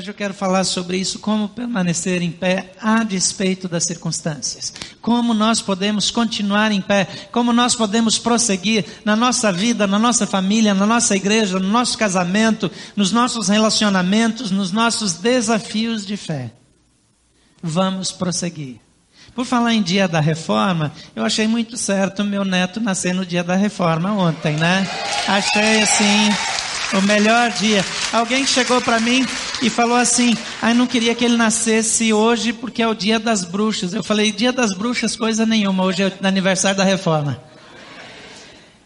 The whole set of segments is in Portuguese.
Hoje eu quero falar sobre isso, como permanecer em pé a despeito das circunstâncias. Como nós podemos continuar em pé, como nós podemos prosseguir na nossa vida, na nossa família, na nossa igreja, no nosso casamento, nos nossos relacionamentos, nos nossos desafios de fé. Vamos prosseguir. Por falar em dia da reforma, eu achei muito certo meu neto nascer no dia da reforma ontem, né? Achei assim o melhor dia. Alguém chegou para mim e falou assim: "Ai, não queria que ele nascesse hoje porque é o dia das bruxas". Eu falei: "Dia das bruxas coisa nenhuma, hoje é aniversário da reforma".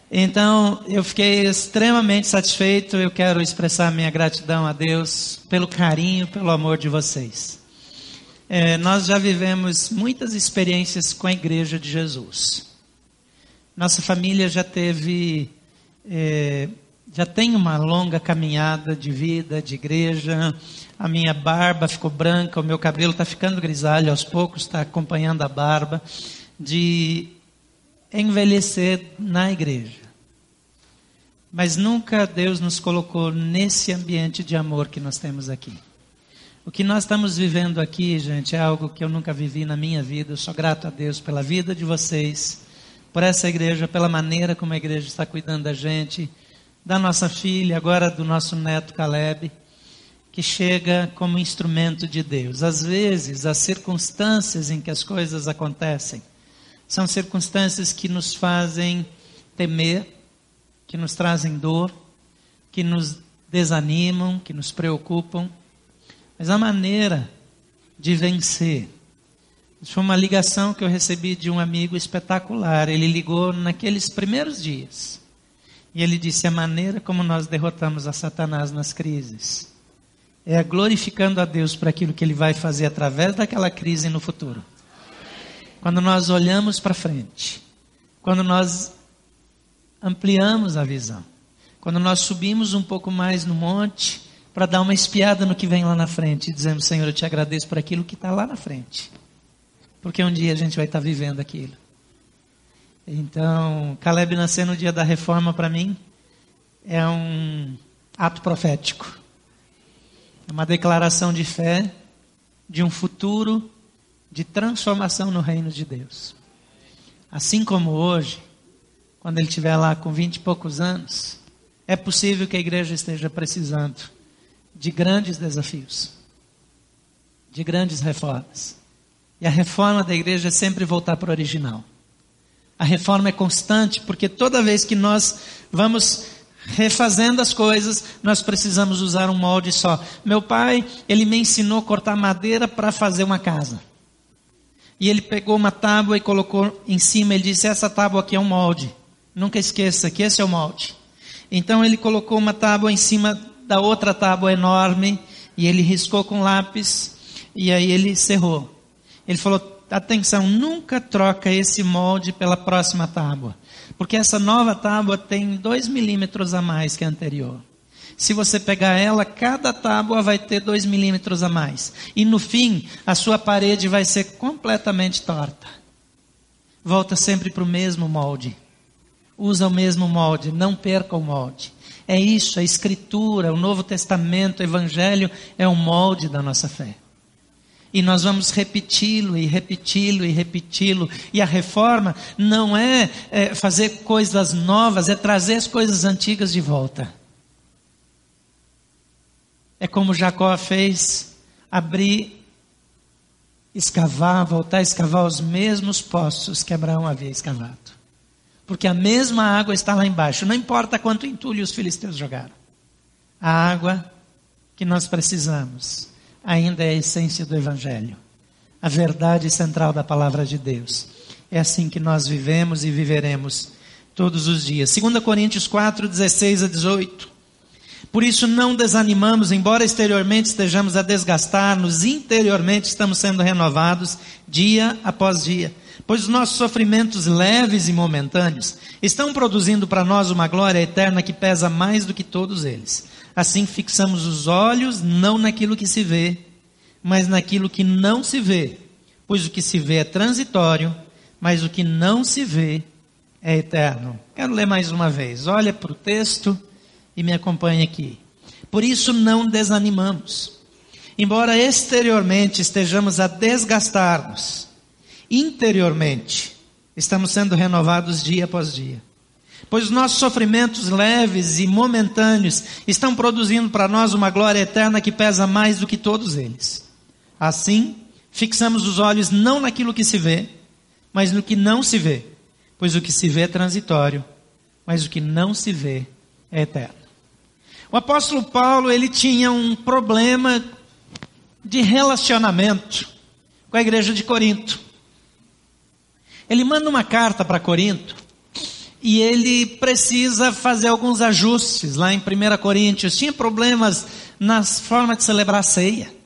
Então, eu fiquei extremamente satisfeito. Eu quero expressar minha gratidão a Deus pelo carinho, pelo amor de vocês. É, nós já vivemos muitas experiências com a Igreja de Jesus. Nossa família já teve é, já tenho uma longa caminhada de vida, de igreja. A minha barba ficou branca, o meu cabelo está ficando grisalho aos poucos, está acompanhando a barba. De envelhecer na igreja. Mas nunca Deus nos colocou nesse ambiente de amor que nós temos aqui. O que nós estamos vivendo aqui, gente, é algo que eu nunca vivi na minha vida. Eu sou grato a Deus pela vida de vocês, por essa igreja, pela maneira como a igreja está cuidando da gente da nossa filha, agora do nosso neto Caleb, que chega como instrumento de Deus. Às vezes, as circunstâncias em que as coisas acontecem são circunstâncias que nos fazem temer, que nos trazem dor, que nos desanimam, que nos preocupam. Mas a maneira de vencer. Isso foi uma ligação que eu recebi de um amigo espetacular. Ele ligou naqueles primeiros dias. E ele disse: a maneira como nós derrotamos a Satanás nas crises é glorificando a Deus para aquilo que ele vai fazer através daquela crise no futuro. Quando nós olhamos para frente, quando nós ampliamos a visão, quando nós subimos um pouco mais no monte para dar uma espiada no que vem lá na frente e dizemos: Senhor, eu te agradeço por aquilo que está lá na frente, porque um dia a gente vai estar vivendo aquilo. Então, Caleb nascer no dia da reforma, para mim, é um ato profético. É uma declaração de fé de um futuro de transformação no reino de Deus. Assim como hoje, quando ele estiver lá com vinte e poucos anos, é possível que a igreja esteja precisando de grandes desafios, de grandes reformas. E a reforma da igreja é sempre voltar para o original. A reforma é constante porque toda vez que nós vamos refazendo as coisas, nós precisamos usar um molde só. Meu pai, ele me ensinou a cortar madeira para fazer uma casa. E ele pegou uma tábua e colocou em cima, ele disse: Essa tábua aqui é um molde. Nunca esqueça que esse é o molde. Então ele colocou uma tábua em cima da outra tábua enorme e ele riscou com lápis e aí ele cerrou. Ele falou: atenção, nunca troca esse molde pela próxima tábua, porque essa nova tábua tem 2 milímetros a mais que a anterior. Se você pegar ela, cada tábua vai ter 2 milímetros a mais. E no fim, a sua parede vai ser completamente torta. Volta sempre para o mesmo molde. Usa o mesmo molde, não perca o molde. É isso, a Escritura, o Novo Testamento, o Evangelho é o molde da nossa fé. E nós vamos repeti-lo e repeti-lo e repeti-lo. E a reforma não é, é, fazer coisas novas, é trazer as coisas antigas de volta. É como Jacó fez: abrir, escavar, voltar a escavar os mesmos poços que Abraão havia escavado. Porque a mesma água está lá embaixo. Não importa quanto entulho os filisteus jogaram. A água que nós precisamos ainda é a essência do Evangelho, a verdade central da palavra de Deus. É assim que nós vivemos e viveremos todos os dias. 2 Coríntios 4, 16 a 18. Por isso não desanimamos, embora exteriormente estejamos a desgastar-nos, interiormente estamos sendo renovados dia após dia. Pois os nossos sofrimentos leves e momentâneos estão produzindo para nós uma glória eterna que pesa mais do que todos eles. Assim fixamos os olhos não naquilo que se vê, mas naquilo que não se vê. Pois o que se vê é transitório, mas o que não se vê é eterno. Quero ler mais uma vez. Olha para o texto e me acompanhe aqui. Por isso não desanimamos. embora exteriormente estejamos a desgastar-nos, interiormente estamos sendo renovados dia após dia. Pois os nossos sofrimentos leves e momentâneos estão produzindo para nós uma glória eterna que pesa mais do que todos eles. Assim, fixamos os olhos não naquilo que se vê, mas no que não se vê, pois o que se vê é transitório, mas o que não se vê é eterno. O apóstolo Paulo, ele tinha um problema de relacionamento com a igreja de Corinto. Ele manda uma carta para Corinto e ele precisa fazer alguns ajustes lá em 1 Coríntios. Tinha problemas nas formas de celebrar a ceia.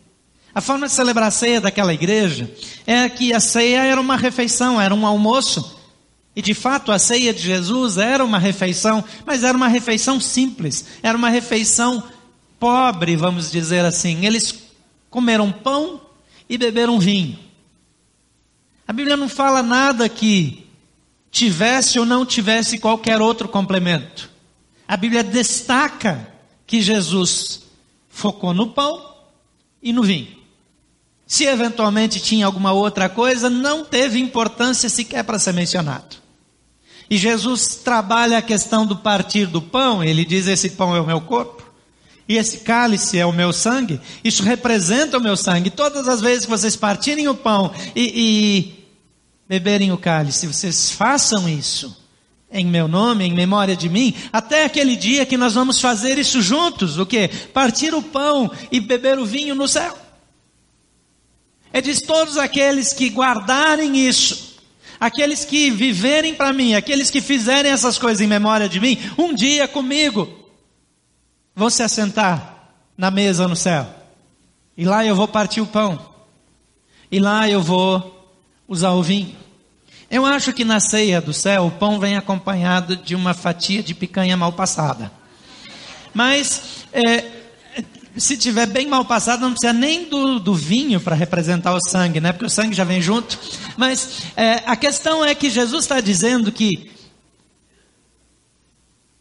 A forma de celebrar a ceia daquela igreja é que a ceia era uma refeição, era um almoço. E de fato a ceia de Jesus era uma refeição, mas era uma refeição simples, era uma refeição pobre, vamos dizer assim. Eles comeram pão e beberam vinho. A Bíblia não fala nada que tivesse ou não tivesse qualquer outro complemento. A Bíblia destaca que Jesus focou no pão e no vinho. Se eventualmente tinha alguma outra coisa, não teve importância sequer para ser mencionado. E Jesus trabalha a questão do partir do pão, ele diz: esse pão é o meu corpo, e esse cálice é o meu sangue, isso representa o meu sangue. Todas as vezes que vocês partirem o pão e, e beberem o cálice, vocês façam isso em meu nome, em memória de mim, até aquele dia que nós vamos fazer isso juntos, o que? Partir o pão e beber o vinho no céu. É diz todos aqueles que guardarem isso, aqueles que viverem para mim, aqueles que fizerem essas coisas em memória de mim, um dia comigo, vão se assentar na mesa no céu. E lá eu vou partir o pão. E lá eu vou usar o vinho. Eu acho que na ceia do céu o pão vem acompanhado de uma fatia de picanha mal passada. Mas é, se tiver bem mal passado, não precisa nem do, do vinho para representar o sangue, né? Porque o sangue já vem junto. Mas é, a questão é que Jesus está dizendo que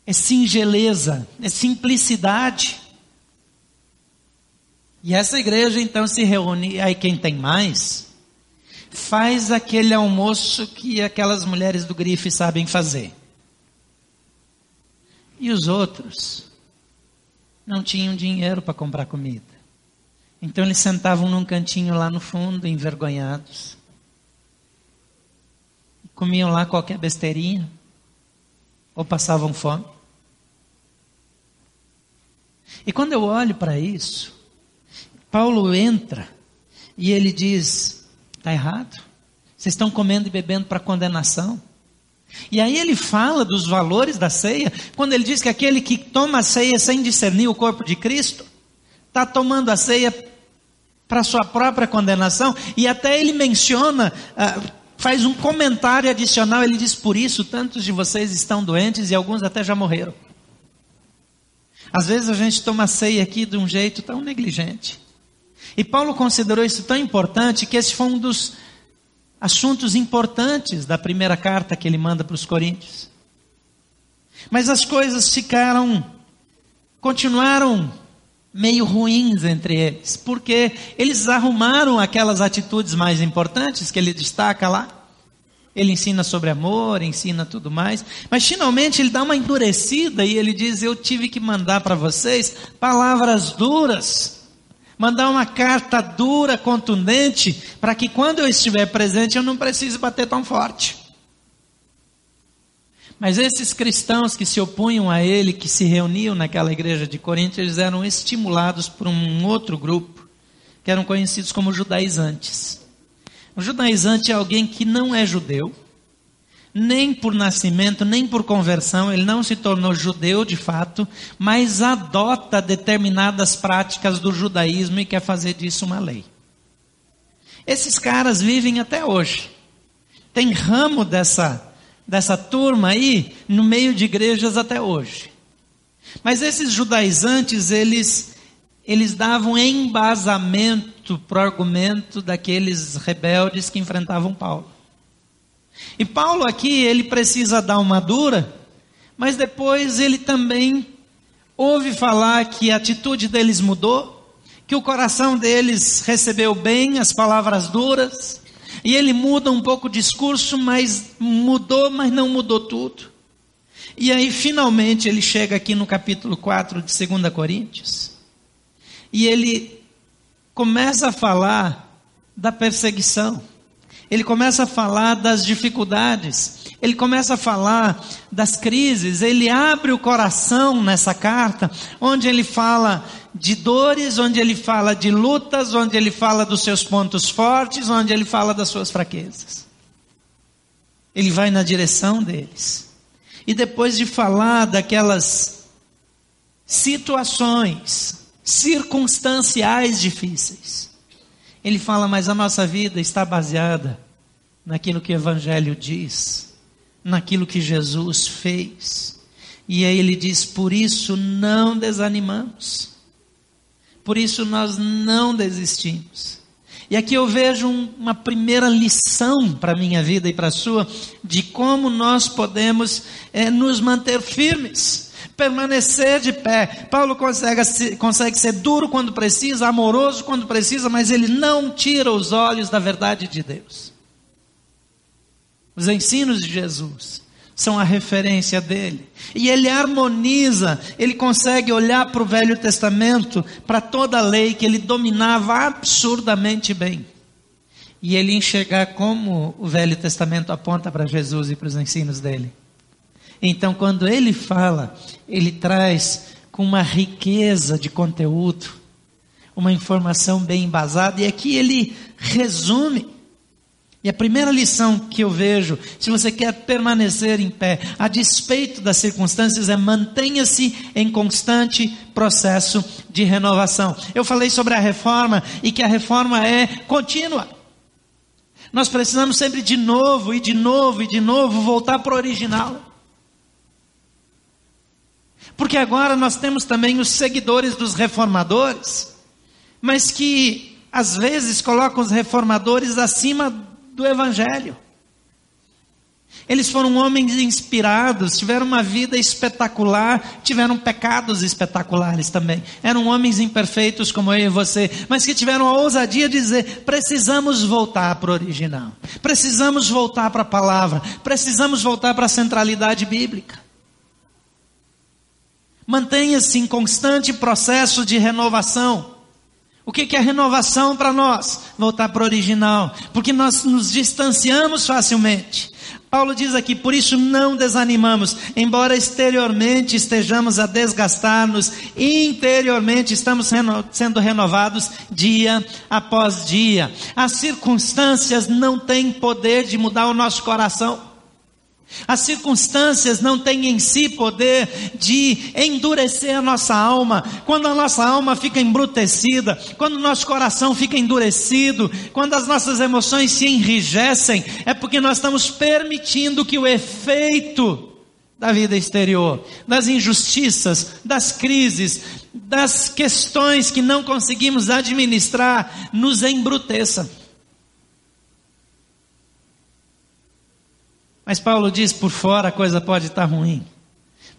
é singeleza, é simplicidade. E essa igreja então se reúne, aí quem tem mais, faz aquele almoço que aquelas mulheres do grife sabem fazer. E os outros não tinham dinheiro para comprar comida. Então eles sentavam num cantinho lá no fundo, envergonhados. Comiam lá qualquer besteirinha. Ou passavam fome. E quando eu olho para isso, Paulo entra e ele diz: Está errado. Vocês estão comendo e bebendo para condenação. E aí ele fala dos valores da ceia, quando ele diz que aquele que toma a ceia sem discernir o corpo de Cristo, está tomando a ceia para sua própria condenação, e até ele menciona, uh, faz um comentário adicional, ele diz: Por isso tantos de vocês estão doentes e alguns até já morreram. Às vezes a gente toma a ceia aqui de um jeito tão negligente. E Paulo considerou isso tão importante que esse foi um dos assuntos importantes da primeira carta que ele manda para os Coríntios. Mas as coisas ficaram, continuaram meio ruins entre eles, porque eles arrumaram aquelas atitudes mais importantes que ele destaca lá. Ele ensina sobre amor, ensina tudo mais, mas finalmente ele dá uma endurecida e ele diz: Eu tive que mandar para vocês palavras duras mandar uma carta dura, contundente, para que quando eu estiver presente eu não precise bater tão forte. Mas esses cristãos que se opunham a ele, que se reuniam naquela igreja de Corinto, eles eram estimulados por um outro grupo, que eram conhecidos como judaizantes. O judaizante é alguém que não é judeu, nem por nascimento, nem por conversão, ele não se tornou judeu de fato, mas adota determinadas práticas do judaísmo e quer fazer disso uma lei. Esses caras vivem até hoje. Tem ramo dessa, dessa turma aí no meio de igrejas até hoje. Mas esses judaizantes, eles, eles davam embasamento para o argumento daqueles rebeldes que enfrentavam Paulo. E Paulo aqui, ele precisa dar uma dura, mas depois ele também ouve falar que a atitude deles mudou, que o coração deles recebeu bem as palavras duras, e ele muda um pouco o discurso, mas mudou, mas não mudou tudo. E aí, finalmente, ele chega aqui no capítulo 4 de 2 Coríntios, e ele começa a falar da perseguição, ele começa a falar das dificuldades, ele começa a falar das crises, ele abre o coração nessa carta, onde ele fala de dores, onde ele fala de lutas, onde ele fala dos seus pontos fortes, onde ele fala das suas fraquezas. Ele vai na direção deles. E depois de falar daquelas situações circunstanciais difíceis, ele fala: Mas a nossa vida está baseada naquilo que o Evangelho diz, naquilo que Jesus fez. E aí ele diz: Por isso não desanimamos, por isso nós não desistimos. E aqui eu vejo uma primeira lição para a minha vida e para a sua, de como nós podemos é, nos manter firmes, permanecer de pé. Paulo consegue, consegue ser duro quando precisa, amoroso quando precisa, mas ele não tira os olhos da verdade de Deus. Os ensinos de Jesus são a referência dele. E ele harmoniza, ele consegue olhar para o Velho Testamento, para toda a lei que ele dominava absurdamente bem. E ele enxergar como o Velho Testamento aponta para Jesus e para os ensinos dele. Então, quando ele fala, ele traz com uma riqueza de conteúdo, uma informação bem embasada, e aqui ele resume e a primeira lição que eu vejo, se você quer permanecer em pé, a despeito das circunstâncias, é mantenha-se em constante processo de renovação. Eu falei sobre a reforma e que a reforma é contínua. Nós precisamos sempre de novo e de novo e de novo voltar para o original. Porque agora nós temos também os seguidores dos reformadores, mas que às vezes colocam os reformadores acima do Evangelho. Eles foram homens inspirados, tiveram uma vida espetacular, tiveram pecados espetaculares também. Eram homens imperfeitos como eu e você, mas que tiveram a ousadia de dizer: precisamos voltar para o original, precisamos voltar para a palavra, precisamos voltar para a centralidade bíblica. Mantenha-se em constante processo de renovação. O que é renovação para nós? Voltar para o original, porque nós nos distanciamos facilmente. Paulo diz aqui, por isso não desanimamos, embora exteriormente estejamos a desgastar-nos, interiormente estamos reno sendo renovados dia após dia. As circunstâncias não têm poder de mudar o nosso coração. As circunstâncias não têm em si poder de endurecer a nossa alma. Quando a nossa alma fica embrutecida, quando o nosso coração fica endurecido, quando as nossas emoções se enrijecem, é porque nós estamos permitindo que o efeito da vida exterior, das injustiças, das crises, das questões que não conseguimos administrar, nos embruteça. Mas Paulo diz: por fora a coisa pode estar ruim.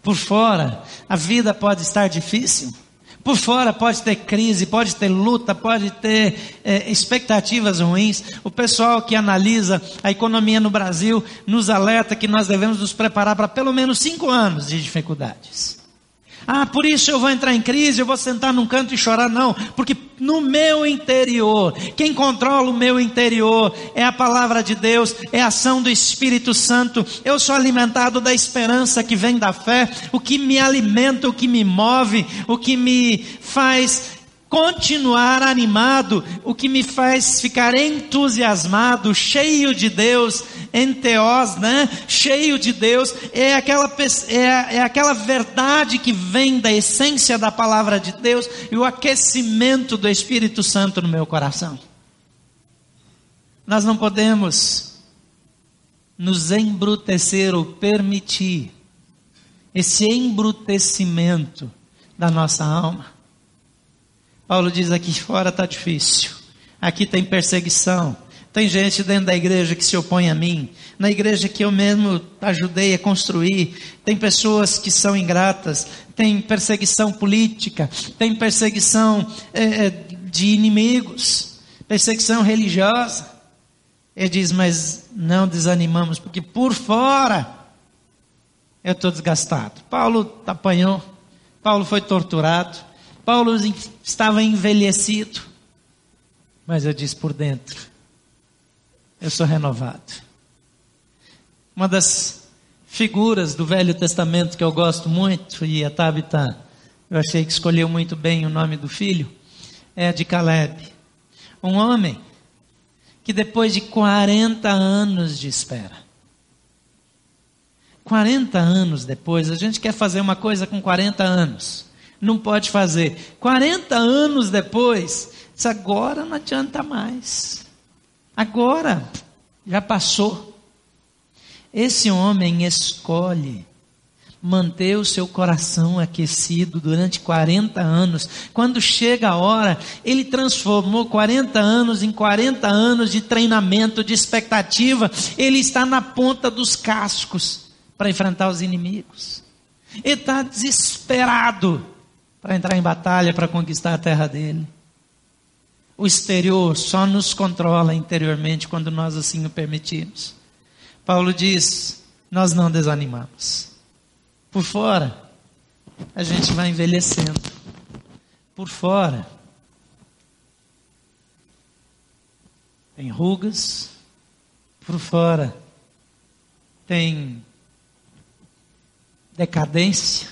Por fora a vida pode estar difícil. Por fora pode ter crise, pode ter luta, pode ter é, expectativas ruins. O pessoal que analisa a economia no Brasil nos alerta que nós devemos nos preparar para pelo menos cinco anos de dificuldades. Ah, por isso eu vou entrar em crise, eu vou sentar num canto e chorar. Não, porque no meu interior, quem controla o meu interior é a palavra de Deus, é a ação do Espírito Santo. Eu sou alimentado da esperança que vem da fé, o que me alimenta, o que me move, o que me faz continuar animado, o que me faz ficar entusiasmado, cheio de Deus, enteos, né? Cheio de Deus, é aquela, é, é aquela verdade que vem da essência da palavra de Deus e o aquecimento do Espírito Santo no meu coração. Nós não podemos nos embrutecer ou permitir esse embrutecimento da nossa alma. Paulo diz aqui fora está difícil, aqui tem perseguição, tem gente dentro da igreja que se opõe a mim, na igreja que eu mesmo ajudei a construir, tem pessoas que são ingratas, tem perseguição política, tem perseguição é, de inimigos, perseguição religiosa. Ele diz, mas não desanimamos, porque por fora eu estou desgastado. Paulo apanhou, Paulo foi torturado, Paulo estava envelhecido, mas eu disse por dentro, eu sou renovado. Uma das figuras do Velho Testamento que eu gosto muito, e a Tabita, eu achei que escolheu muito bem o nome do filho, é a de Caleb. Um homem que depois de 40 anos de espera, 40 anos depois, a gente quer fazer uma coisa com 40 anos, não pode fazer. 40 anos depois, diz, agora não adianta mais. Agora já passou. Esse homem escolhe manter o seu coração aquecido durante 40 anos. Quando chega a hora, ele transformou 40 anos em 40 anos de treinamento, de expectativa. Ele está na ponta dos cascos para enfrentar os inimigos. Ele está desesperado para entrar em batalha, para conquistar a terra dele. O exterior só nos controla interiormente quando nós assim o permitimos. Paulo diz: nós não desanimamos. Por fora, a gente vai envelhecendo. Por fora, tem rugas. Por fora, tem decadência.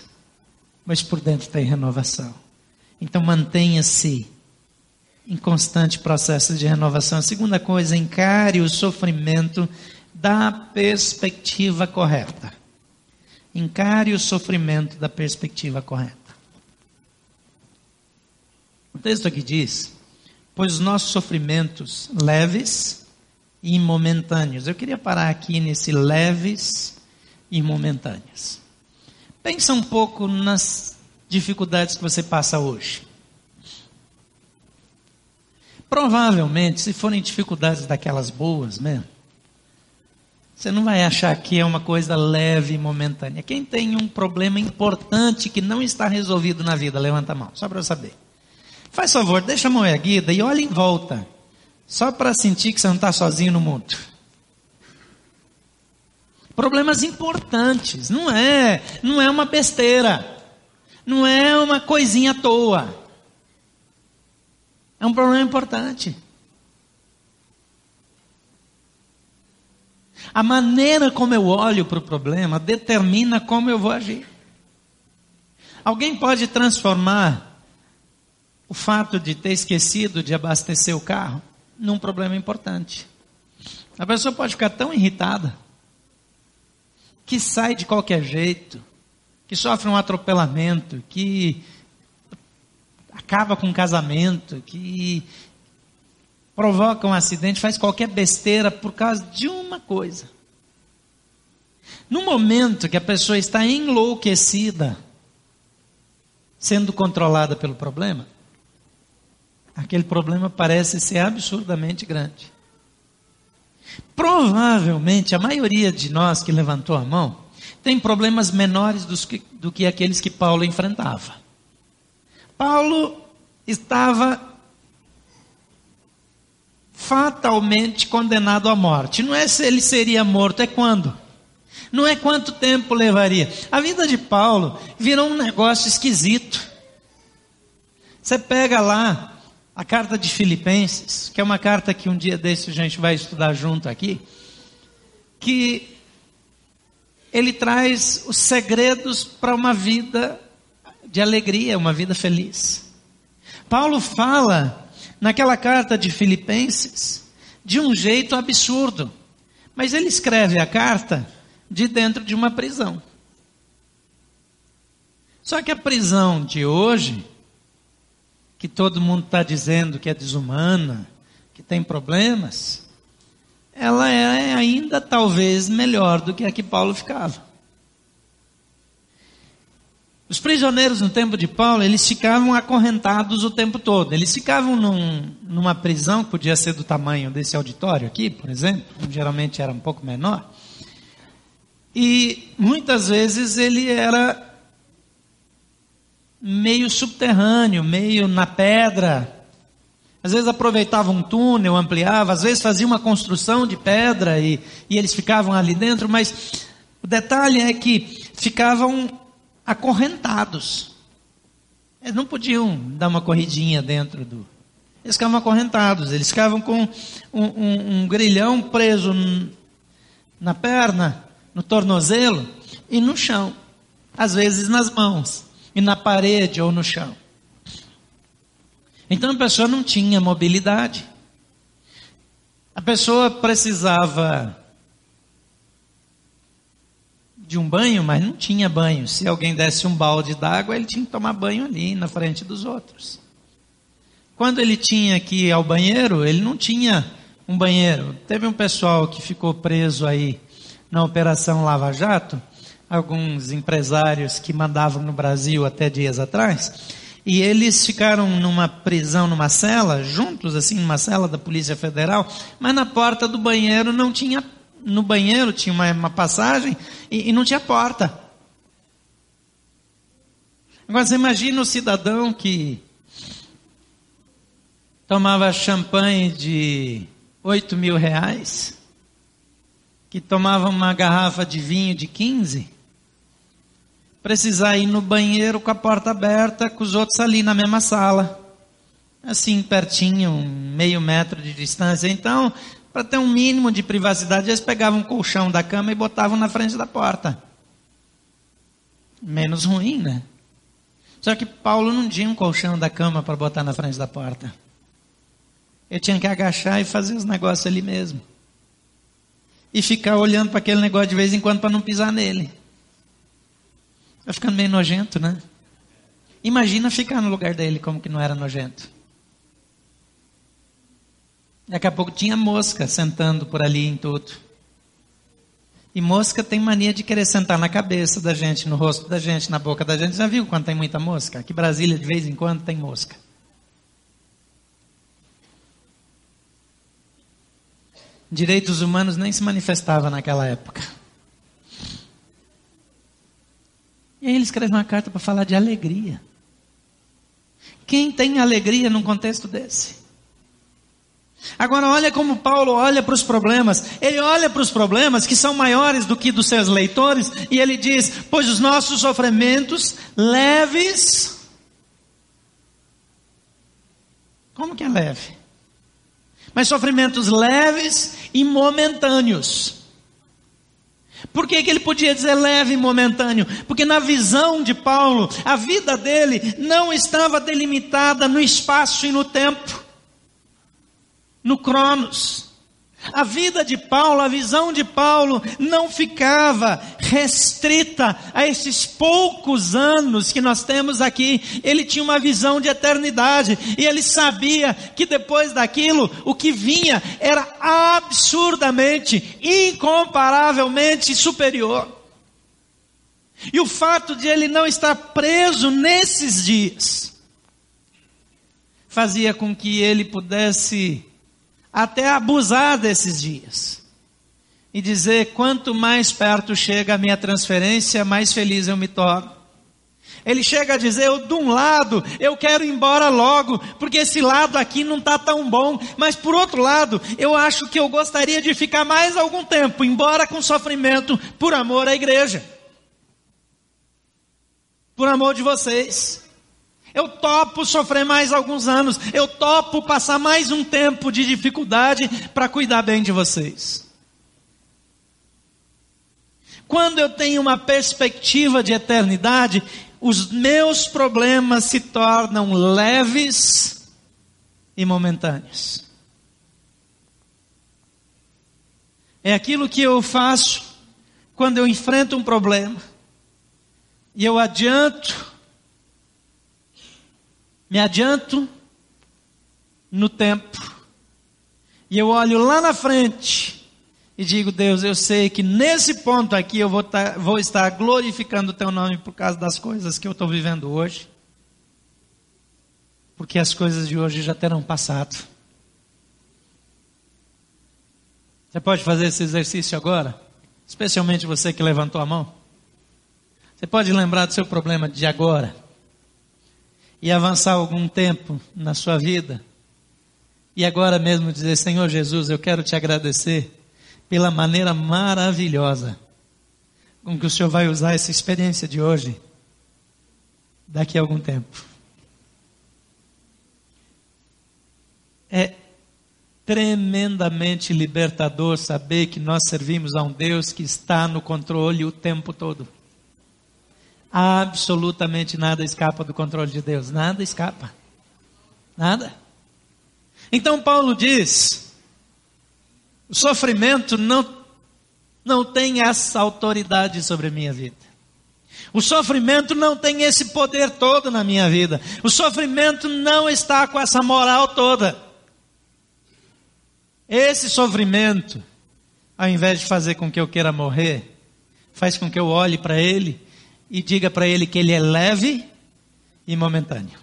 Mas por dentro tem renovação. Então mantenha-se em constante processo de renovação. A segunda coisa, encare o sofrimento da perspectiva correta. Encare o sofrimento da perspectiva correta. O texto aqui diz: Pois os nossos sofrimentos leves e momentâneos. Eu queria parar aqui nesse leves e momentâneos. Pensa um pouco nas dificuldades que você passa hoje. Provavelmente, se forem dificuldades daquelas boas mesmo, você não vai achar que é uma coisa leve e momentânea. Quem tem um problema importante que não está resolvido na vida, levanta a mão, só para eu saber. Faz favor, deixa a mão erguida e olha em volta. Só para sentir que você não está sozinho no mundo. Problemas importantes, não é, não é uma besteira. Não é uma coisinha à toa. É um problema importante. A maneira como eu olho para o problema determina como eu vou agir. Alguém pode transformar o fato de ter esquecido de abastecer o carro num problema importante. A pessoa pode ficar tão irritada que sai de qualquer jeito, que sofre um atropelamento, que acaba com um casamento, que provoca um acidente, faz qualquer besteira por causa de uma coisa. No momento que a pessoa está enlouquecida, sendo controlada pelo problema, aquele problema parece ser absurdamente grande. Provavelmente a maioria de nós que levantou a mão tem problemas menores que, do que aqueles que Paulo enfrentava. Paulo estava fatalmente condenado à morte. Não é se ele seria morto, é quando. Não é quanto tempo levaria. A vida de Paulo virou um negócio esquisito. Você pega lá a carta de Filipenses, que é uma carta que um dia desse a gente vai estudar junto aqui, que ele traz os segredos para uma vida de alegria, uma vida feliz. Paulo fala naquela carta de Filipenses de um jeito absurdo. Mas ele escreve a carta de dentro de uma prisão. Só que a prisão de hoje, que todo mundo está dizendo que é desumana, que tem problemas, ela é ainda talvez melhor do que a que Paulo ficava. Os prisioneiros no tempo de Paulo, eles ficavam acorrentados o tempo todo. Eles ficavam num, numa prisão que podia ser do tamanho desse auditório aqui, por exemplo, geralmente era um pouco menor. E muitas vezes ele era meio subterrâneo, meio na pedra, Às vezes aproveitava um túnel, ampliava, às vezes fazia uma construção de pedra e, e eles ficavam ali dentro, mas o detalhe é que ficavam acorrentados. Eles não podiam dar uma corridinha dentro do. Eles ficavam acorrentados, eles ficavam com um, um, um grilhão preso na perna, no tornozelo e no chão. Às vezes nas mãos, e na parede ou no chão. Então a pessoa não tinha mobilidade. A pessoa precisava de um banho, mas não tinha banho. Se alguém desse um balde d'água, ele tinha que tomar banho ali na frente dos outros. Quando ele tinha que ir ao banheiro, ele não tinha um banheiro. Teve um pessoal que ficou preso aí na Operação Lava Jato, alguns empresários que mandavam no Brasil até dias atrás, e eles ficaram numa prisão, numa cela, juntos assim, numa cela da Polícia Federal, mas na porta do banheiro não tinha, no banheiro tinha uma, uma passagem e, e não tinha porta. Agora você imagina o cidadão que tomava champanhe de 8 mil reais, que tomava uma garrafa de vinho de 15, precisar ir no banheiro com a porta aberta, com os outros ali na mesma sala. Assim, pertinho, meio metro de distância. Então, para ter um mínimo de privacidade, eles pegavam um colchão da cama e botavam na frente da porta. Menos ruim, né? Só que Paulo não tinha um colchão da cama para botar na frente da porta. Ele tinha que agachar e fazer os negócios ali mesmo. E ficar olhando para aquele negócio de vez em quando para não pisar nele. Vai ficando meio nojento, né? Imagina ficar no lugar dele como que não era nojento. Daqui a pouco tinha mosca sentando por ali em tudo. E mosca tem mania de querer sentar na cabeça da gente, no rosto da gente, na boca da gente. Já viu quando tem muita mosca? Aqui em Brasília, de vez em quando, tem mosca. Direitos humanos nem se manifestava naquela época. E aí ele escreve uma carta para falar de alegria. Quem tem alegria num contexto desse? Agora olha como Paulo olha para os problemas. Ele olha para os problemas que são maiores do que dos seus leitores e ele diz: "Pois os nossos sofrimentos leves Como que é leve? Mas sofrimentos leves e momentâneos. Por que, que ele podia dizer leve e momentâneo? Porque na visão de Paulo, a vida dele não estava delimitada no espaço e no tempo, no Cronos. A vida de Paulo, a visão de Paulo não ficava restrita a esses poucos anos que nós temos aqui. Ele tinha uma visão de eternidade e ele sabia que depois daquilo o que vinha era absurdamente, incomparavelmente superior. E o fato de ele não estar preso nesses dias fazia com que ele pudesse até abusar desses dias. E dizer: quanto mais perto chega a minha transferência, mais feliz eu me torno. Ele chega a dizer: eu, de um lado, eu quero ir embora logo, porque esse lado aqui não está tão bom, mas por outro lado, eu acho que eu gostaria de ficar mais algum tempo, embora com sofrimento, por amor à igreja, por amor de vocês. Eu topo sofrer mais alguns anos. Eu topo passar mais um tempo de dificuldade para cuidar bem de vocês. Quando eu tenho uma perspectiva de eternidade, os meus problemas se tornam leves e momentâneos. É aquilo que eu faço quando eu enfrento um problema e eu adianto me adianto no tempo e eu olho lá na frente e digo, Deus, eu sei que nesse ponto aqui eu vou, tá, vou estar glorificando o teu nome por causa das coisas que eu estou vivendo hoje. Porque as coisas de hoje já terão passado. Você pode fazer esse exercício agora? Especialmente você que levantou a mão. Você pode lembrar do seu problema de agora e avançar algum tempo na sua vida E agora mesmo dizer: Senhor Jesus, eu quero te agradecer pela maneira maravilhosa com que o Senhor vai usar essa experiência de hoje daqui a algum tempo. É tremendamente libertador saber que nós servimos a um Deus que está no controle o tempo todo. Absolutamente nada escapa do controle de Deus, nada escapa. Nada. Então Paulo diz: o sofrimento não, não tem essa autoridade sobre a minha vida. O sofrimento não tem esse poder todo na minha vida. O sofrimento não está com essa moral toda. Esse sofrimento, ao invés de fazer com que eu queira morrer, faz com que eu olhe para ele e diga para ele que ele é leve e momentâneo.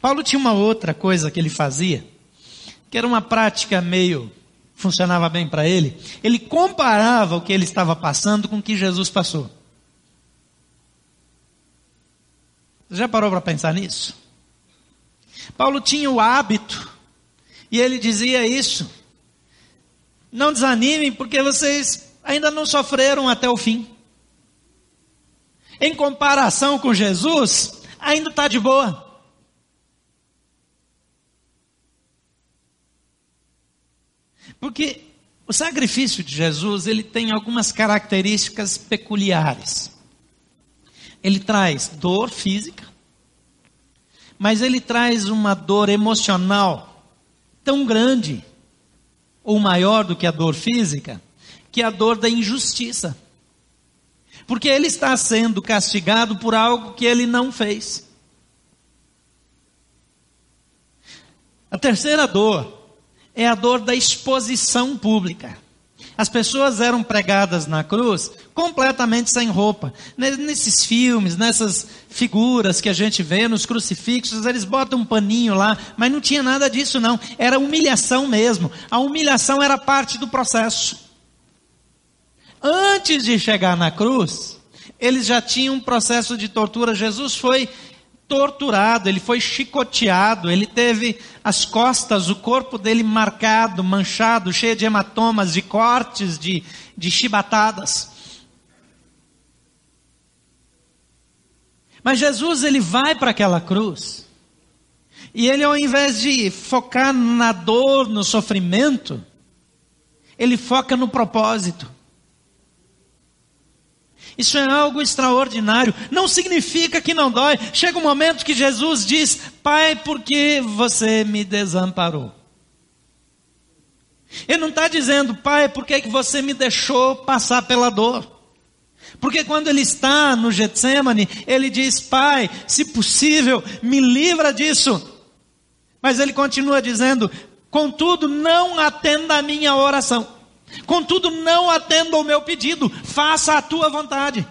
Paulo tinha uma outra coisa que ele fazia, que era uma prática meio funcionava bem para ele. Ele comparava o que ele estava passando com o que Jesus passou. Você já parou para pensar nisso? Paulo tinha o hábito e ele dizia isso. Não desanimem, porque vocês ainda não sofreram até o fim. Em comparação com Jesus, ainda está de boa. Porque o sacrifício de Jesus, ele tem algumas características peculiares. Ele traz dor física, mas ele traz uma dor emocional tão grande ou maior do que a dor física, que a dor da injustiça. Porque ele está sendo castigado por algo que ele não fez. A terceira dor é a dor da exposição pública. As pessoas eram pregadas na cruz completamente sem roupa. Nesses filmes, nessas figuras que a gente vê nos crucifixos, eles botam um paninho lá, mas não tinha nada disso não. Era humilhação mesmo. A humilhação era parte do processo. Antes de chegar na cruz, eles já tinham um processo de tortura. Jesus foi torturado, ele foi chicoteado, ele teve as costas, o corpo dele marcado, manchado, cheio de hematomas, de cortes, de, de chibatadas. Mas Jesus, ele vai para aquela cruz, e ele, ao invés de focar na dor, no sofrimento, ele foca no propósito. Isso é algo extraordinário. Não significa que não dói. Chega um momento que Jesus diz: Pai, por que você me desamparou? Ele não está dizendo, Pai, por que você me deixou passar pela dor? Porque quando ele está no Getsemane, ele diz: Pai, se possível, me livra disso. Mas ele continua dizendo: Contudo, não atenda a minha oração. Contudo, não atenda ao meu pedido, faça a tua vontade.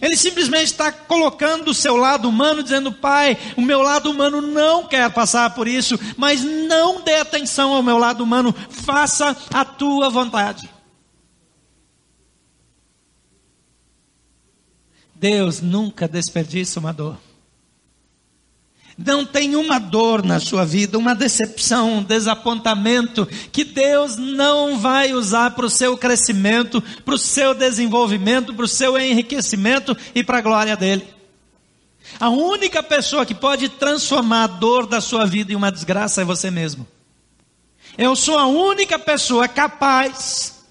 Ele simplesmente está colocando o seu lado humano, dizendo: Pai, o meu lado humano não quer passar por isso, mas não dê atenção ao meu lado humano, faça a tua vontade. Deus nunca desperdiça uma dor. Não tem uma dor na sua vida, uma decepção, um desapontamento que Deus não vai usar para o seu crescimento, para o seu desenvolvimento, para o seu enriquecimento e para a glória dele. A única pessoa que pode transformar a dor da sua vida em uma desgraça é você mesmo. Eu sou a única pessoa capaz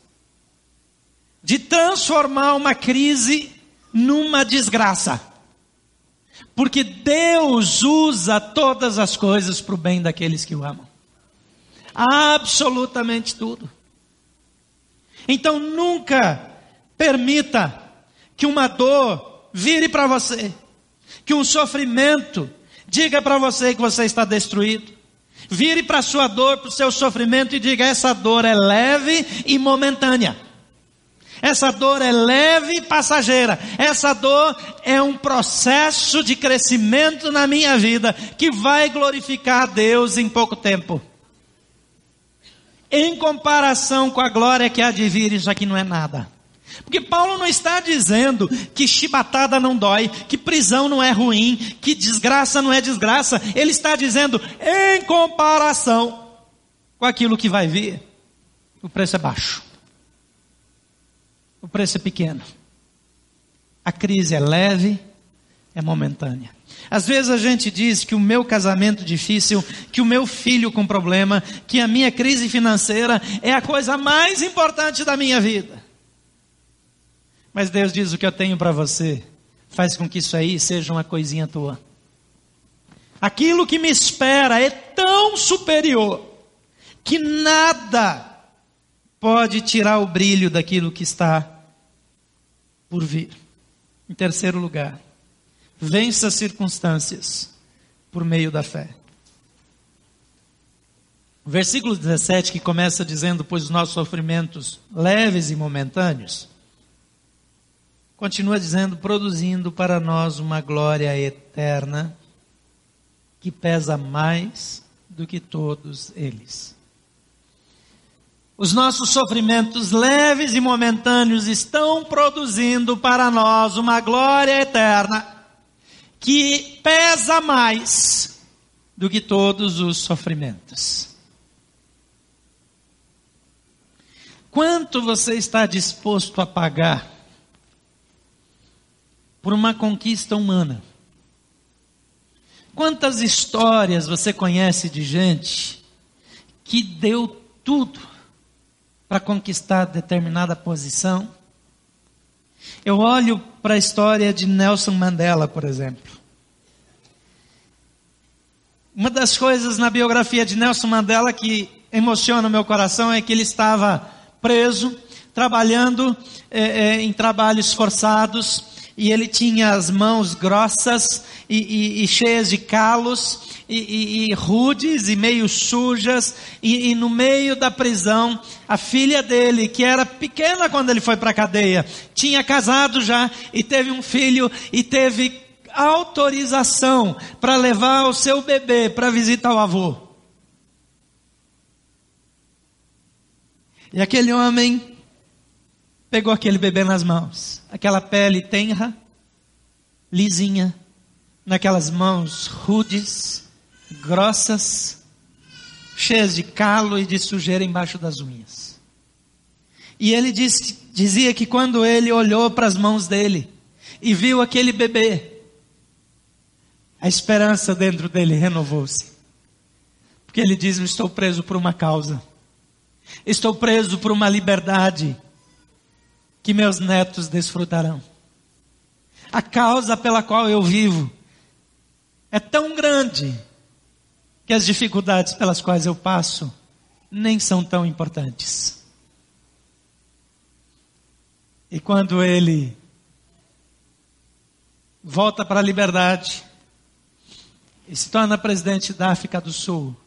de transformar uma crise numa desgraça. Porque Deus usa todas as coisas para o bem daqueles que o amam. Absolutamente tudo. Então nunca permita que uma dor vire para você, que um sofrimento diga para você que você está destruído. Vire para a sua dor, para o seu sofrimento e diga: essa dor é leve e momentânea. Essa dor é leve e passageira. Essa dor é um processo de crescimento na minha vida que vai glorificar a Deus em pouco tempo. Em comparação com a glória que há de vir, isso aqui não é nada. Porque Paulo não está dizendo que chibatada não dói, que prisão não é ruim, que desgraça não é desgraça. Ele está dizendo, em comparação com aquilo que vai vir, o preço é baixo. O preço é pequeno. A crise é leve, é momentânea. Às vezes a gente diz que o meu casamento difícil, que o meu filho com problema, que a minha crise financeira é a coisa mais importante da minha vida. Mas Deus diz: o que eu tenho para você faz com que isso aí seja uma coisinha tua. Aquilo que me espera é tão superior que nada pode tirar o brilho daquilo que está por vir. Em terceiro lugar, vença as circunstâncias por meio da fé. O versículo 17, que começa dizendo: Pois os nossos sofrimentos leves e momentâneos, continua dizendo: produzindo para nós uma glória eterna que pesa mais do que todos eles. Os nossos sofrimentos leves e momentâneos estão produzindo para nós uma glória eterna que pesa mais do que todos os sofrimentos. Quanto você está disposto a pagar por uma conquista humana. Quantas histórias você conhece de gente que deu tudo para conquistar determinada posição? Eu olho para a história de Nelson Mandela, por exemplo. Uma das coisas na biografia de Nelson Mandela que emociona o meu coração é que ele estava preso, trabalhando é, é, em trabalhos forçados, e ele tinha as mãos grossas e, e, e cheias de calos, e, e, rudes e meio sujas, e, no meio da prisão, a filha dele, que era pequena quando ele foi para a cadeia, tinha casado já e teve um filho e teve autorização para levar o seu bebê para visitar o avô. E aquele homem pegou aquele bebê nas mãos, aquela pele tenra, lisinha, naquelas mãos rudes, grossas, cheias de calo e de sujeira embaixo das unhas. E ele dizia que quando ele olhou para as mãos dele e viu aquele bebê, a esperança dentro dele renovou-se. Porque ele diz: Estou preso por uma causa, estou preso por uma liberdade que meus netos desfrutarão. A causa pela qual eu vivo é tão grande que as dificuldades pelas quais eu passo nem são tão importantes. E quando ele volta para a liberdade e se torna presidente da África do Sul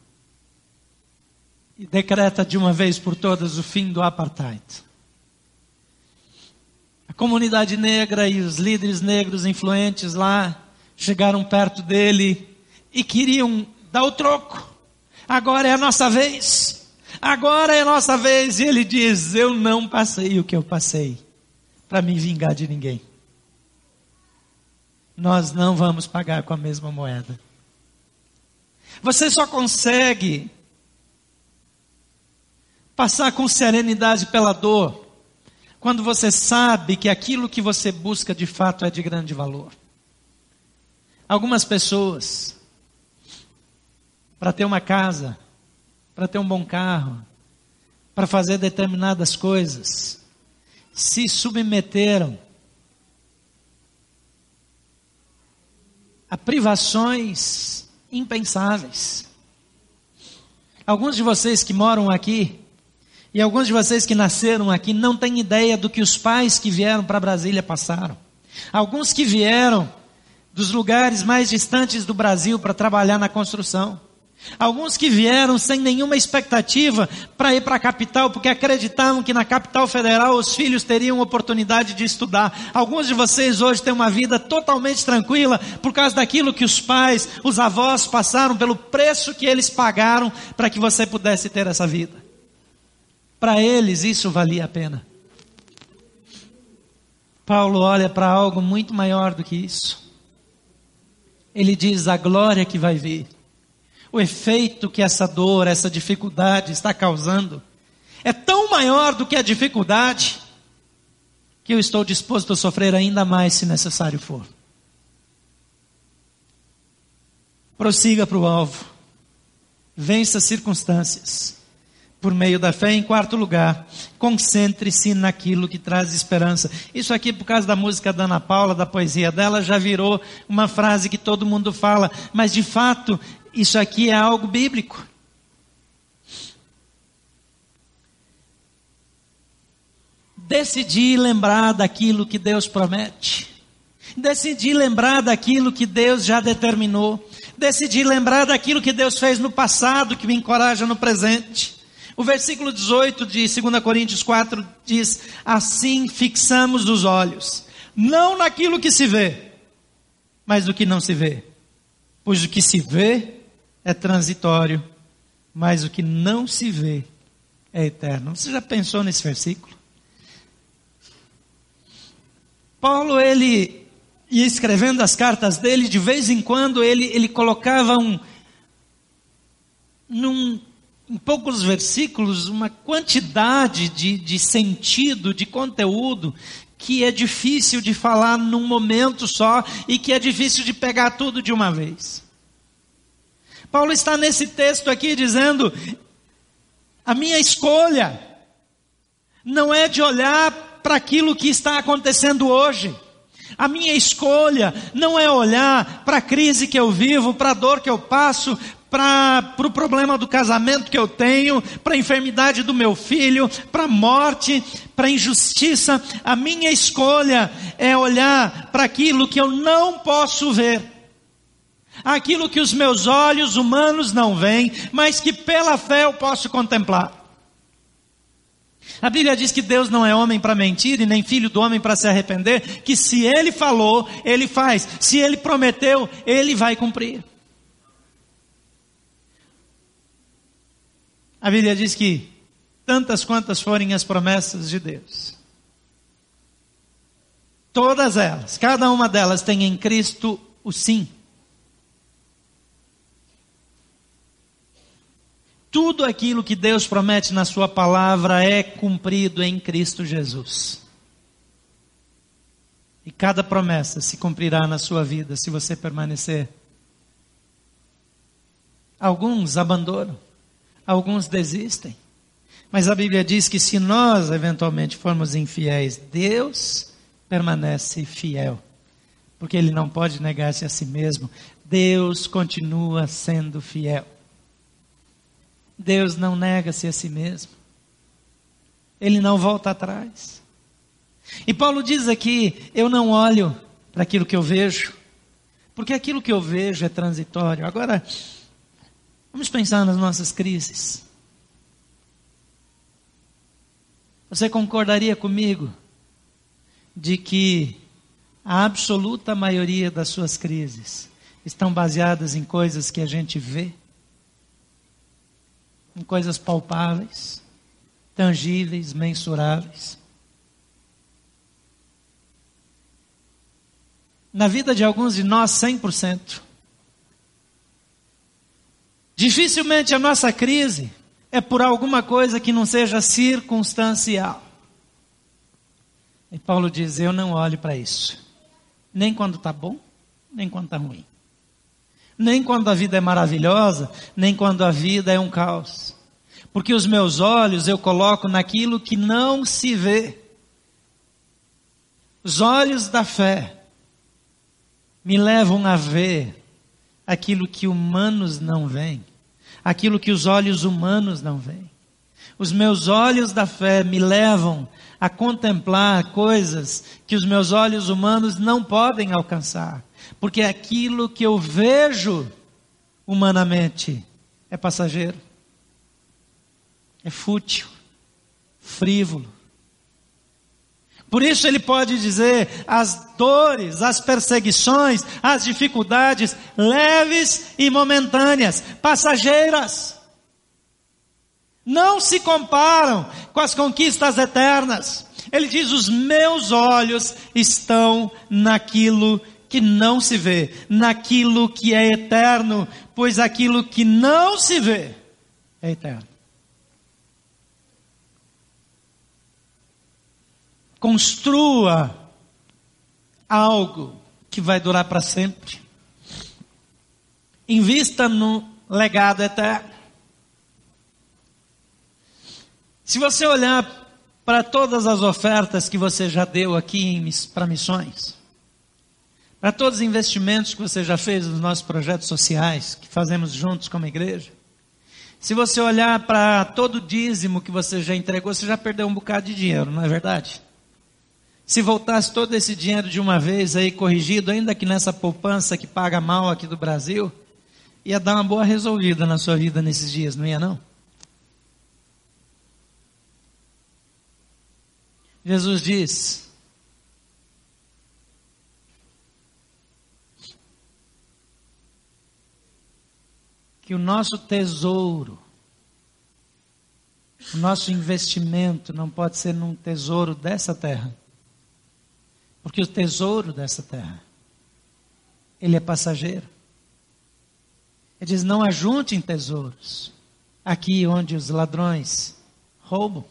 e decreta de uma vez por todas o fim do apartheid comunidade negra e os líderes negros influentes lá chegaram perto dele e queriam dar o troco. Agora é a nossa vez. Agora é a nossa vez. E ele diz: Eu não passei o que eu passei para me vingar de ninguém. Nós não vamos pagar com a mesma moeda. Você só consegue passar com serenidade pela dor quando você sabe que aquilo que você busca de fato é de grande valor. Algumas pessoas, para ter uma casa, para ter um bom carro, para fazer determinadas coisas, se submeteram a privações impensáveis. Alguns de vocês que moram aqui e alguns de vocês que nasceram aqui não têm ideia do que os pais que vieram para Brasília passaram. Alguns que vieram dos lugares mais distantes do Brasil para trabalhar na construção. Alguns que vieram sem nenhuma expectativa para ir para a capital, porque acreditavam que na capital federal os filhos teriam oportunidade de estudar. Alguns de vocês hoje têm uma vida totalmente tranquila por causa daquilo que os pais, os avós passaram, pelo preço que eles pagaram para que você pudesse ter essa vida. Para eles isso valia a pena. Paulo olha para algo muito maior do que isso. Ele diz a glória que vai vir, o efeito que essa dor, essa dificuldade está causando, é tão maior do que a dificuldade, que eu estou disposto a sofrer ainda mais se necessário for. Prossiga para o alvo, vença as circunstâncias por meio da fé. Em quarto lugar, concentre-se naquilo que traz esperança. Isso aqui, por causa da música da Ana Paula, da poesia dela, já virou uma frase que todo mundo fala, mas de fato, isso aqui é algo bíblico. Decidi lembrar daquilo que Deus promete. Decidi lembrar daquilo que Deus já determinou. Decidi lembrar daquilo que Deus fez no passado, que me encoraja no presente. O versículo 18 de 2 Coríntios 4 diz: Assim fixamos os olhos, não naquilo que se vê, mas no que não se vê. Pois o que se vê é transitório, mas o que não se vê é eterno. Você já pensou nesse versículo? Paulo, ele ia escrevendo as cartas dele, de vez em quando ele, ele colocava um, num em poucos versículos, uma quantidade de, de sentido, de conteúdo, que é difícil de falar num momento só e que é difícil de pegar tudo de uma vez. Paulo está nesse texto aqui dizendo: a minha escolha não é de olhar para aquilo que está acontecendo hoje. A minha escolha não é olhar para a crise que eu vivo, para a dor que eu passo, para o pro problema do casamento que eu tenho, para a enfermidade do meu filho, para a morte, para a injustiça. A minha escolha é olhar para aquilo que eu não posso ver. Aquilo que os meus olhos humanos não veem, mas que pela fé eu posso contemplar. A Bíblia diz que Deus não é homem para mentir e nem filho do homem para se arrepender, que se ele falou, ele faz. Se ele prometeu, ele vai cumprir. A Bíblia diz que tantas quantas forem as promessas de Deus, todas elas, cada uma delas tem em Cristo o sim. Tudo aquilo que Deus promete na Sua palavra é cumprido em Cristo Jesus. E cada promessa se cumprirá na sua vida se você permanecer. Alguns abandonam alguns desistem. Mas a Bíblia diz que se nós eventualmente formos infiéis, Deus permanece fiel. Porque Ele não pode negar-se a si mesmo. Deus continua sendo fiel. Deus não nega-se a si mesmo. Ele não volta atrás. E Paulo diz aqui: eu não olho para aquilo que eu vejo, porque aquilo que eu vejo é transitório. Agora, Vamos pensar nas nossas crises. Você concordaria comigo de que a absoluta maioria das suas crises estão baseadas em coisas que a gente vê, em coisas palpáveis, tangíveis, mensuráveis? Na vida de alguns de nós, 100%. Dificilmente a nossa crise é por alguma coisa que não seja circunstancial. E Paulo diz: Eu não olho para isso, nem quando está bom, nem quando está ruim, nem quando a vida é maravilhosa, nem quando a vida é um caos, porque os meus olhos eu coloco naquilo que não se vê. Os olhos da fé me levam a ver aquilo que humanos não veem aquilo que os olhos humanos não veem. Os meus olhos da fé me levam a contemplar coisas que os meus olhos humanos não podem alcançar, porque aquilo que eu vejo humanamente é passageiro, é fútil, frívolo. Por isso ele pode dizer: as dores, as perseguições, as dificuldades leves e momentâneas, passageiras, não se comparam com as conquistas eternas. Ele diz: Os meus olhos estão naquilo que não se vê, naquilo que é eterno, pois aquilo que não se vê é eterno. Construa algo que vai durar para sempre. Invista no legado eterno. Se você olhar para todas as ofertas que você já deu aqui para missões, para todos os investimentos que você já fez nos nossos projetos sociais, que fazemos juntos como igreja, se você olhar para todo o dízimo que você já entregou, você já perdeu um bocado de dinheiro, não é verdade? Se voltasse todo esse dinheiro de uma vez aí corrigido, ainda que nessa poupança que paga mal aqui do Brasil, ia dar uma boa resolvida na sua vida nesses dias, não ia não? Jesus diz: que o nosso tesouro, o nosso investimento não pode ser num tesouro dessa terra porque o tesouro dessa terra, ele é passageiro. Ele diz: não ajuntem tesouros aqui onde os ladrões roubam,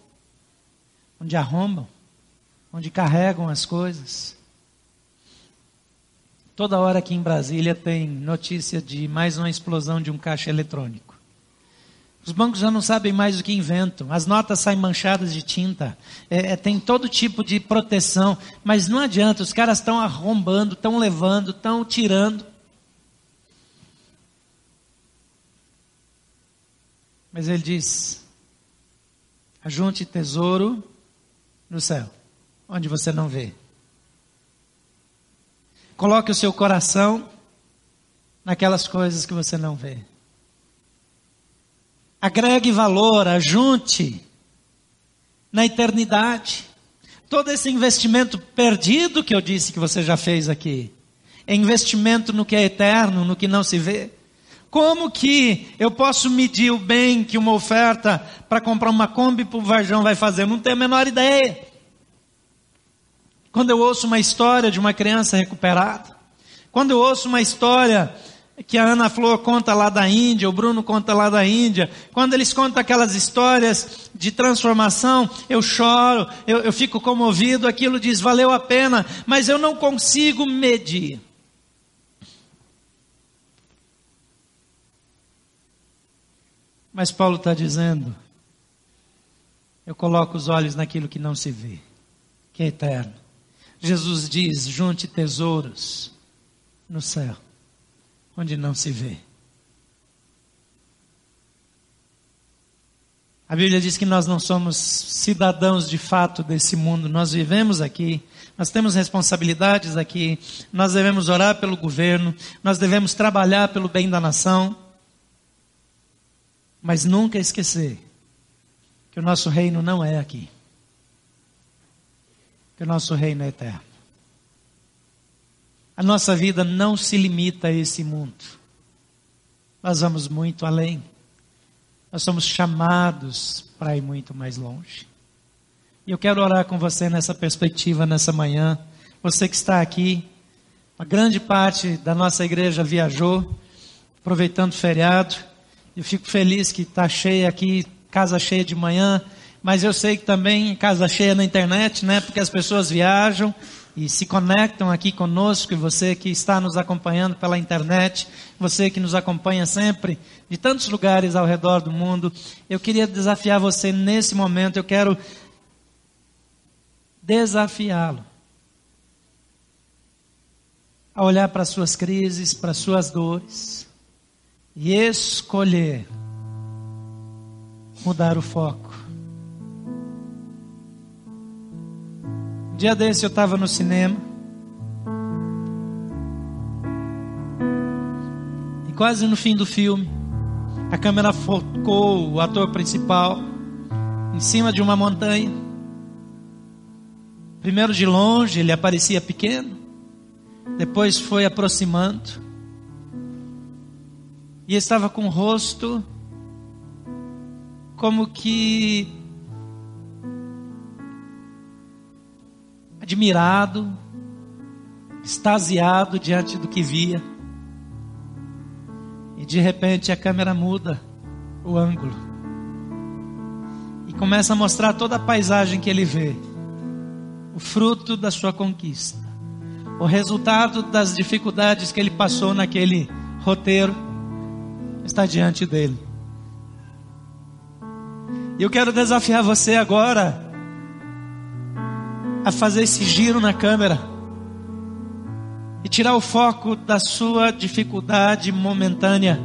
onde arrombam, onde carregam as coisas. Toda hora aqui em Brasília tem notícia de mais uma explosão de um caixa eletrônico. Os bancos já não sabem mais o que inventam. As notas saem manchadas de tinta. É, é, tem todo tipo de proteção. Mas não adianta, os caras estão arrombando, estão levando, estão tirando. Mas ele diz: ajunte tesouro no céu, onde você não vê. Coloque o seu coração naquelas coisas que você não vê. Agregue valor, ajunte na eternidade. Todo esse investimento perdido que eu disse que você já fez aqui, é investimento no que é eterno, no que não se vê. Como que eu posso medir o bem que uma oferta para comprar uma Kombi para o Varjão vai fazer? Eu não tenho a menor ideia. Quando eu ouço uma história de uma criança recuperada, quando eu ouço uma história que a Ana Flor conta lá da Índia, o Bruno conta lá da Índia. Quando eles contam aquelas histórias de transformação, eu choro, eu, eu fico comovido, aquilo diz, valeu a pena, mas eu não consigo medir. Mas Paulo está dizendo, eu coloco os olhos naquilo que não se vê, que é eterno. Jesus diz: junte tesouros no céu onde não se vê. A Bíblia diz que nós não somos cidadãos de fato desse mundo, nós vivemos aqui, nós temos responsabilidades aqui, nós devemos orar pelo governo, nós devemos trabalhar pelo bem da nação, mas nunca esquecer que o nosso reino não é aqui, que o nosso reino é eterno. A nossa vida não se limita a esse mundo. Nós vamos muito além. Nós somos chamados para ir muito mais longe. E eu quero orar com você nessa perspectiva, nessa manhã. Você que está aqui, uma grande parte da nossa igreja viajou, aproveitando o feriado. Eu fico feliz que está cheia aqui, casa cheia de manhã, mas eu sei que também casa cheia na internet, né? Porque as pessoas viajam e se conectam aqui conosco, e você que está nos acompanhando pela internet, você que nos acompanha sempre de tantos lugares ao redor do mundo, eu queria desafiar você nesse momento, eu quero desafiá-lo a olhar para suas crises, para suas dores e escolher mudar o foco. Dia desse eu estava no cinema. E quase no fim do filme, a câmera focou o ator principal em cima de uma montanha. Primeiro de longe ele aparecia pequeno, depois foi aproximando. E estava com o rosto como que admirado, extasiado diante do que via. E de repente a câmera muda o ângulo e começa a mostrar toda a paisagem que ele vê, o fruto da sua conquista, o resultado das dificuldades que ele passou naquele roteiro está diante dele. E eu quero desafiar você agora a fazer esse giro na câmera e tirar o foco da sua dificuldade momentânea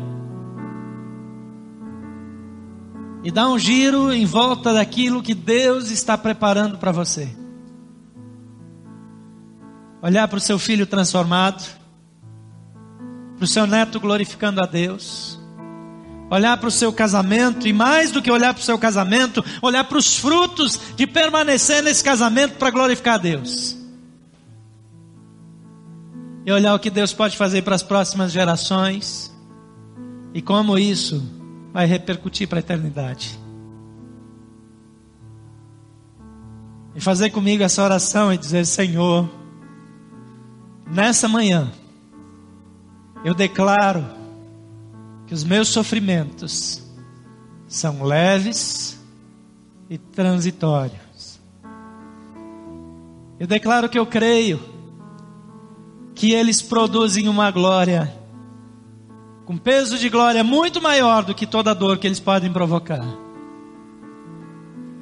e dar um giro em volta daquilo que Deus está preparando para você. Olhar para o seu filho transformado, para o seu neto glorificando a Deus, olhar para o seu casamento e mais do que olhar para o seu casamento, olhar para os frutos de permanecer nesse casamento para glorificar a Deus. E olhar o que Deus pode fazer para as próximas gerações e como isso vai repercutir para a eternidade. E fazer comigo essa oração e dizer: Senhor, nessa manhã, eu declaro que os meus sofrimentos são leves e transitórios. Eu declaro que eu creio que eles produzem uma glória com peso de glória muito maior do que toda dor que eles podem provocar.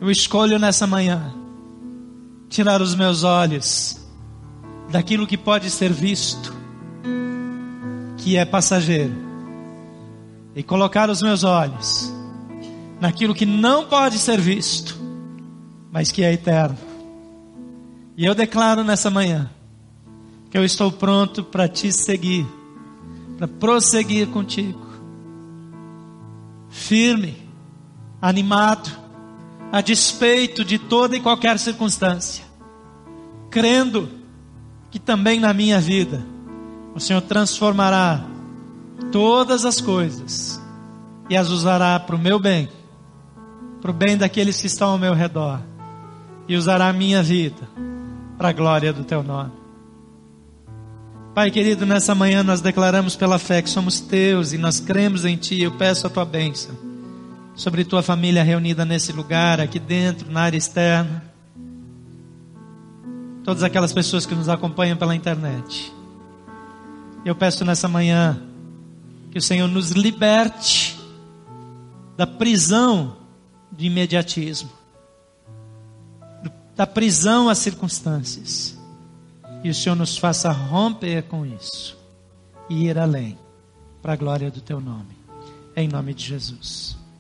Eu escolho nessa manhã tirar os meus olhos daquilo que pode ser visto, que é passageiro, e colocar os meus olhos naquilo que não pode ser visto, mas que é eterno. E eu declaro nessa manhã que eu estou pronto para te seguir para prosseguir contigo. Firme, animado, a despeito de toda e qualquer circunstância, crendo que também na minha vida o Senhor transformará todas as coisas e as usará para o meu bem, para o bem daqueles que estão ao meu redor, e usará a minha vida para a glória do teu nome. Pai querido, nessa manhã nós declaramos pela fé que somos teus e nós cremos em Ti. Eu peço a Tua bênção sobre Tua família reunida nesse lugar, aqui dentro, na área externa. Todas aquelas pessoas que nos acompanham pela internet. Eu peço nessa manhã que o Senhor nos liberte da prisão de imediatismo, da prisão às circunstâncias e o Senhor nos faça romper com isso e ir além, para a glória do teu nome. Em nome de Jesus.